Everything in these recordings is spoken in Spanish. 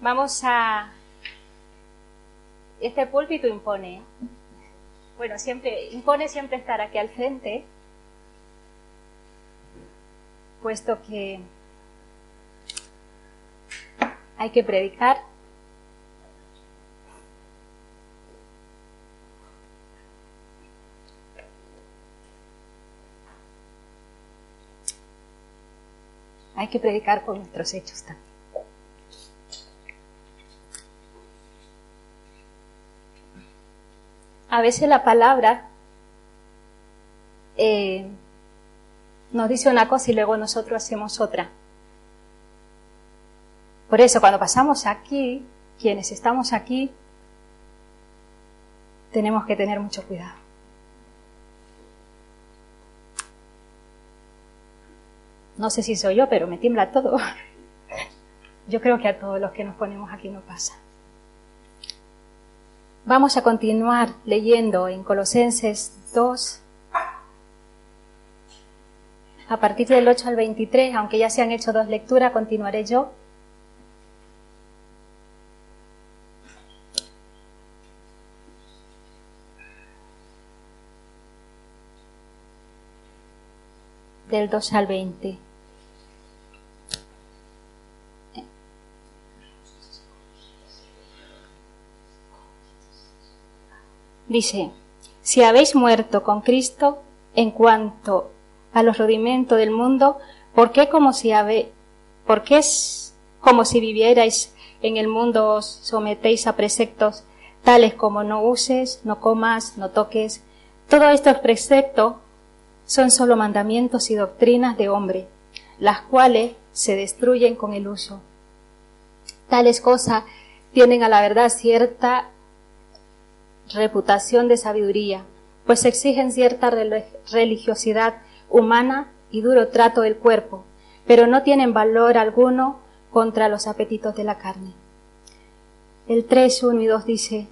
Vamos a este púlpito impone. Bueno, siempre impone siempre estar aquí al frente, puesto que hay que predicar. Hay que predicar con nuestros hechos también. A veces la palabra eh, nos dice una cosa y luego nosotros hacemos otra. Por eso cuando pasamos aquí, quienes estamos aquí, tenemos que tener mucho cuidado. No sé si soy yo, pero me tiembla todo. Yo creo que a todos los que nos ponemos aquí no pasa. Vamos a continuar leyendo en Colosenses 2, a partir del 8 al 23, aunque ya se han hecho dos lecturas, continuaré yo. Del 2 al 20. Dice, si habéis muerto con Cristo en cuanto a los rudimentos del mundo, ¿por qué como si habe, por qué es como si vivierais en el mundo os sometéis a preceptos tales como no uses, no comas, no toques? Todos estos preceptos son solo mandamientos y doctrinas de hombre, las cuales se destruyen con el uso. Tales cosas tienen a la verdad cierta reputación de sabiduría, pues exigen cierta religiosidad humana y duro trato del cuerpo, pero no tienen valor alguno contra los apetitos de la carne. El 3, 1 y 2 dice,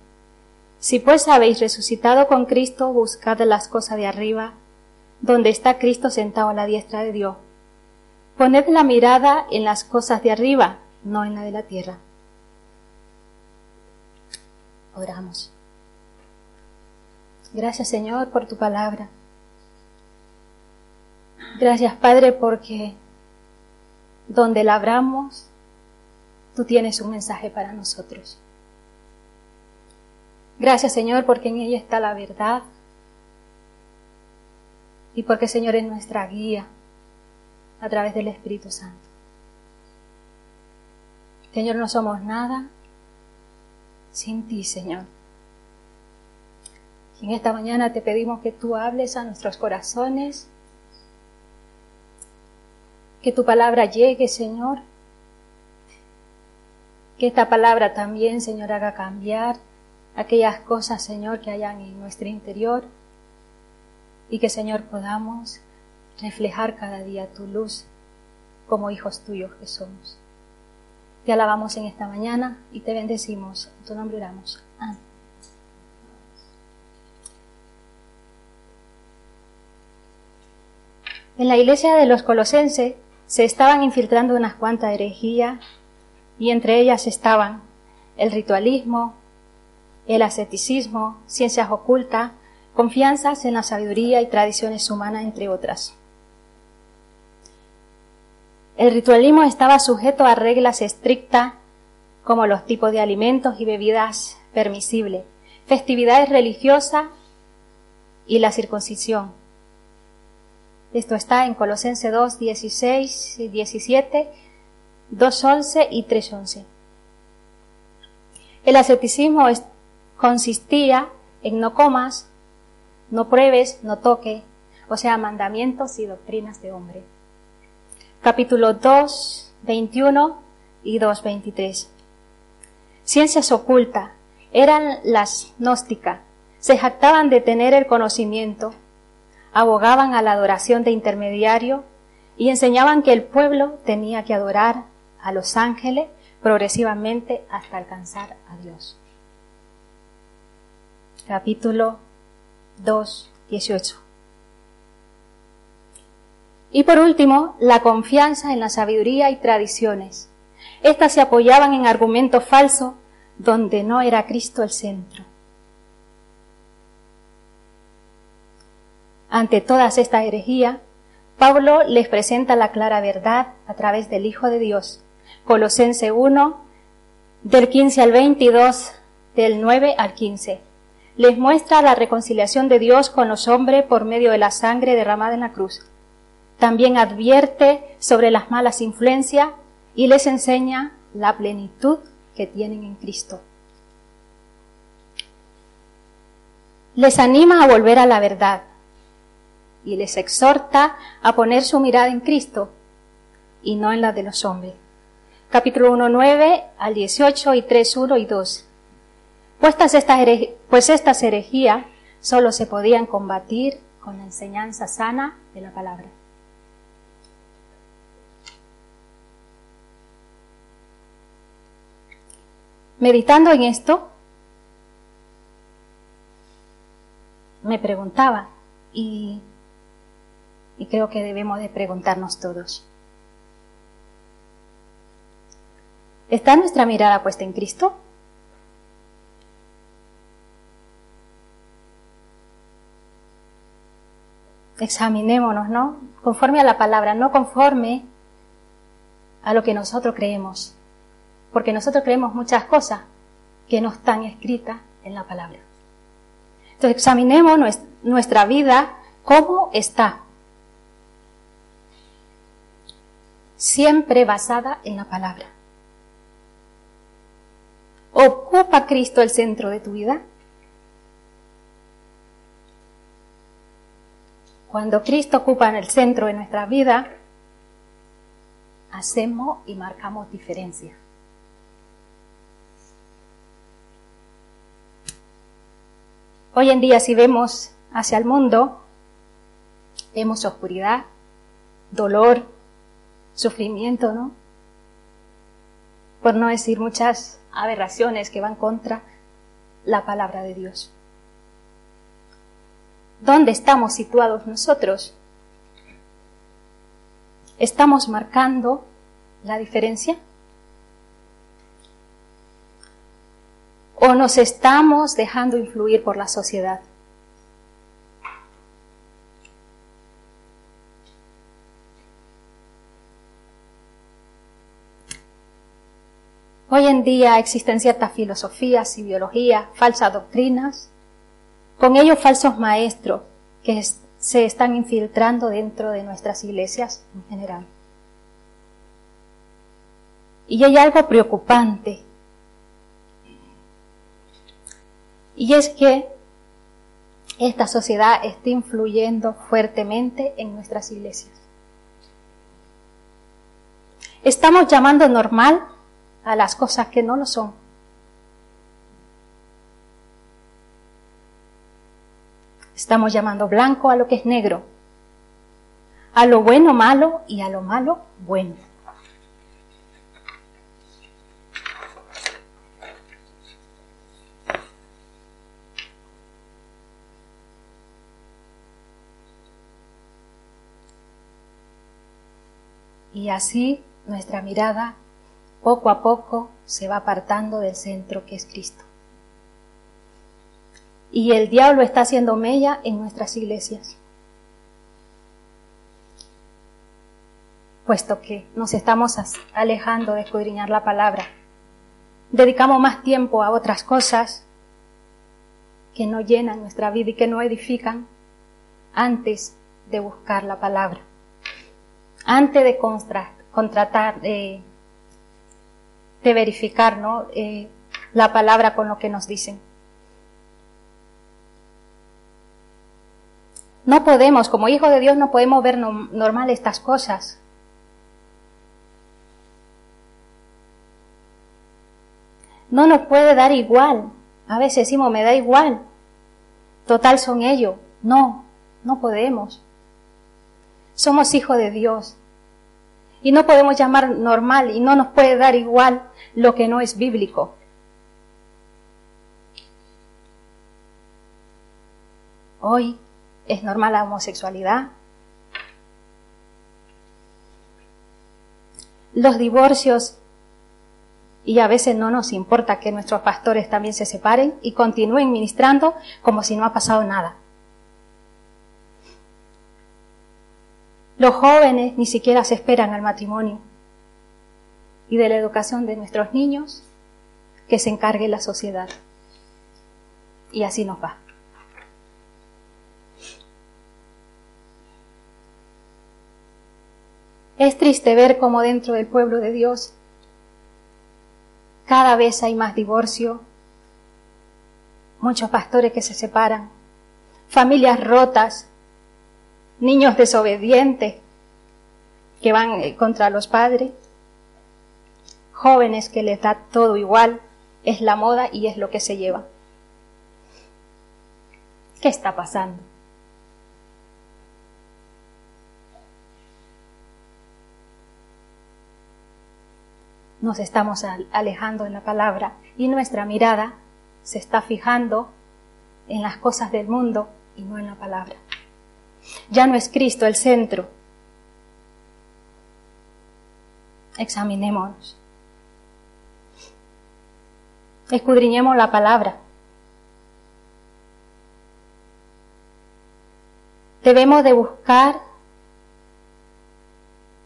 Si pues habéis resucitado con Cristo, buscad las cosas de arriba, donde está Cristo sentado a la diestra de Dios. Poned la mirada en las cosas de arriba, no en la de la tierra. Oramos. Gracias Señor por tu palabra. Gracias Padre porque donde labramos, tú tienes un mensaje para nosotros. Gracias Señor porque en ella está la verdad y porque Señor es nuestra guía a través del Espíritu Santo. Señor, no somos nada sin ti, Señor. En esta mañana te pedimos que tú hables a nuestros corazones, que tu palabra llegue, Señor, que esta palabra también, Señor, haga cambiar aquellas cosas, Señor, que hayan en nuestro interior y que, Señor, podamos reflejar cada día tu luz como hijos tuyos que somos. Te alabamos en esta mañana y te bendecimos. En tu nombre oramos. Amén. En la iglesia de los colosenses se estaban infiltrando unas cuantas herejías y entre ellas estaban el ritualismo, el asceticismo, ciencias ocultas, confianzas en la sabiduría y tradiciones humanas, entre otras. El ritualismo estaba sujeto a reglas estrictas como los tipos de alimentos y bebidas permisibles, festividades religiosas y la circuncisión esto está en Colosense 2, 16 y 17, 2, 11 y 3, 11. El asceticismo consistía en no comas, no pruebes, no toque, o sea, mandamientos y doctrinas de hombre. Capítulo 2, 21 y 2, 23. ciencias ocultas, eran las gnósticas, se jactaban de tener el conocimiento, abogaban a la adoración de intermediario y enseñaban que el pueblo tenía que adorar a los ángeles progresivamente hasta alcanzar a Dios. Capítulo 2, 18. Y por último, la confianza en la sabiduría y tradiciones. Estas se apoyaban en argumentos falsos donde no era Cristo el centro. Ante todas estas herejías, Pablo les presenta la clara verdad a través del Hijo de Dios. Colosense 1, del 15 al 22, del 9 al 15. Les muestra la reconciliación de Dios con los hombres por medio de la sangre derramada en la cruz también advierte sobre las malas influencias y les enseña la plenitud que tienen en Cristo. Les anima a volver a la verdad y les exhorta a poner su mirada en Cristo y no en la de los hombres. Capítulo 1, 9 al 18 y 3, 1 y 2. pues estas herejías solo se podían combatir con la enseñanza sana de la palabra. Meditando en esto, me preguntaba, y, y creo que debemos de preguntarnos todos, ¿está nuestra mirada puesta en Cristo? Examinémonos, ¿no? Conforme a la palabra, no conforme a lo que nosotros creemos porque nosotros creemos muchas cosas que no están escritas en la palabra. Entonces examinemos nuestra vida cómo está. Siempre basada en la palabra. ¿Ocupa Cristo el centro de tu vida? Cuando Cristo ocupa el centro de nuestra vida, hacemos y marcamos diferencia. Hoy en día si vemos hacia el mundo, vemos oscuridad, dolor, sufrimiento, ¿no? Por no decir muchas aberraciones que van contra la palabra de Dios. ¿Dónde estamos situados nosotros? ¿Estamos marcando la diferencia? o nos estamos dejando influir por la sociedad. Hoy en día existen ciertas filosofías y biologías, falsas doctrinas, con ellos falsos maestros que se están infiltrando dentro de nuestras iglesias en general. Y hay algo preocupante Y es que esta sociedad está influyendo fuertemente en nuestras iglesias. Estamos llamando normal a las cosas que no lo son. Estamos llamando blanco a lo que es negro, a lo bueno malo y a lo malo bueno. Y así nuestra mirada poco a poco se va apartando del centro que es Cristo. Y el diablo está haciendo mella en nuestras iglesias. Puesto que nos estamos alejando de escudriñar la palabra, dedicamos más tiempo a otras cosas que no llenan nuestra vida y que no edifican antes de buscar la palabra antes de contratar, de verificar ¿no? Eh, la palabra con lo que nos dicen. No podemos, como hijos de Dios, no podemos ver normal estas cosas. no nos puede dar igual. A veces decimos, me da igual. Total son ellos. No, no podemos. Somos hijos de Dios. Y no podemos llamar normal y no nos puede dar igual lo que no es bíblico. Hoy es normal la homosexualidad. Los divorcios y a veces no nos importa que nuestros pastores también se separen y continúen ministrando como si no ha pasado nada. Los jóvenes ni siquiera se esperan al matrimonio y de la educación de nuestros niños que se encargue la sociedad. Y así nos va. Es triste ver cómo dentro del pueblo de Dios cada vez hay más divorcio, muchos pastores que se separan, familias rotas, niños desobedientes que van eh, contra los padres, jóvenes que les da todo igual, es la moda y es lo que se lleva. ¿Qué está pasando? nos estamos alejando de la palabra y nuestra mirada se está fijando en las cosas del mundo y no en la palabra. Ya no es Cristo el centro. Examinémonos. Escudriñemos la palabra. Debemos de buscar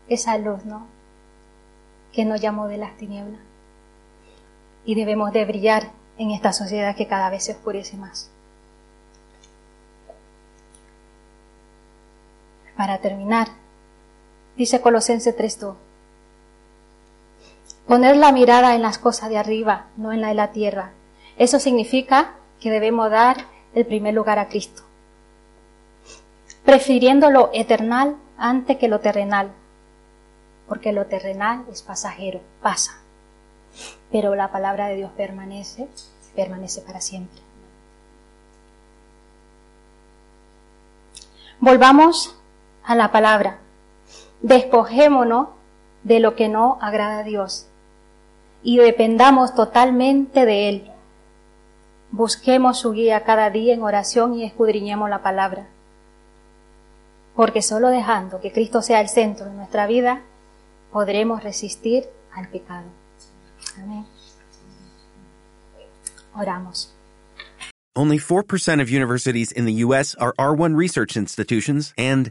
esa luz, ¿no? que nos llamó de las tinieblas. Y debemos de brillar en esta sociedad que cada vez se oscurece más. Para terminar, dice Colosense 3.2, poner la mirada en las cosas de arriba, no en la de la tierra. Eso significa que debemos dar el primer lugar a Cristo, prefiriendo lo eternal antes que lo terrenal, porque lo terrenal es pasajero, pasa. Pero la palabra de Dios permanece, permanece para siempre. Volvamos a la palabra. Despojémonos de lo que no agrada a Dios y dependamos totalmente de Él. Busquemos su guía cada día en oración y escudriñemos la palabra. Porque solo dejando que Cristo sea el centro de nuestra vida, podremos resistir al pecado. Amén. Oramos. Only 4% of universities in the U.S. are R1 research institutions, and